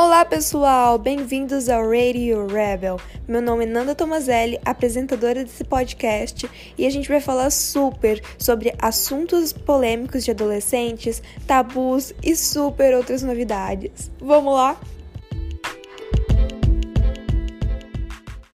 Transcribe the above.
Olá pessoal, bem-vindos ao Radio Rebel. Meu nome é Nanda Tomazelli, apresentadora desse podcast, e a gente vai falar super sobre assuntos polêmicos de adolescentes, tabus e super outras novidades. Vamos lá?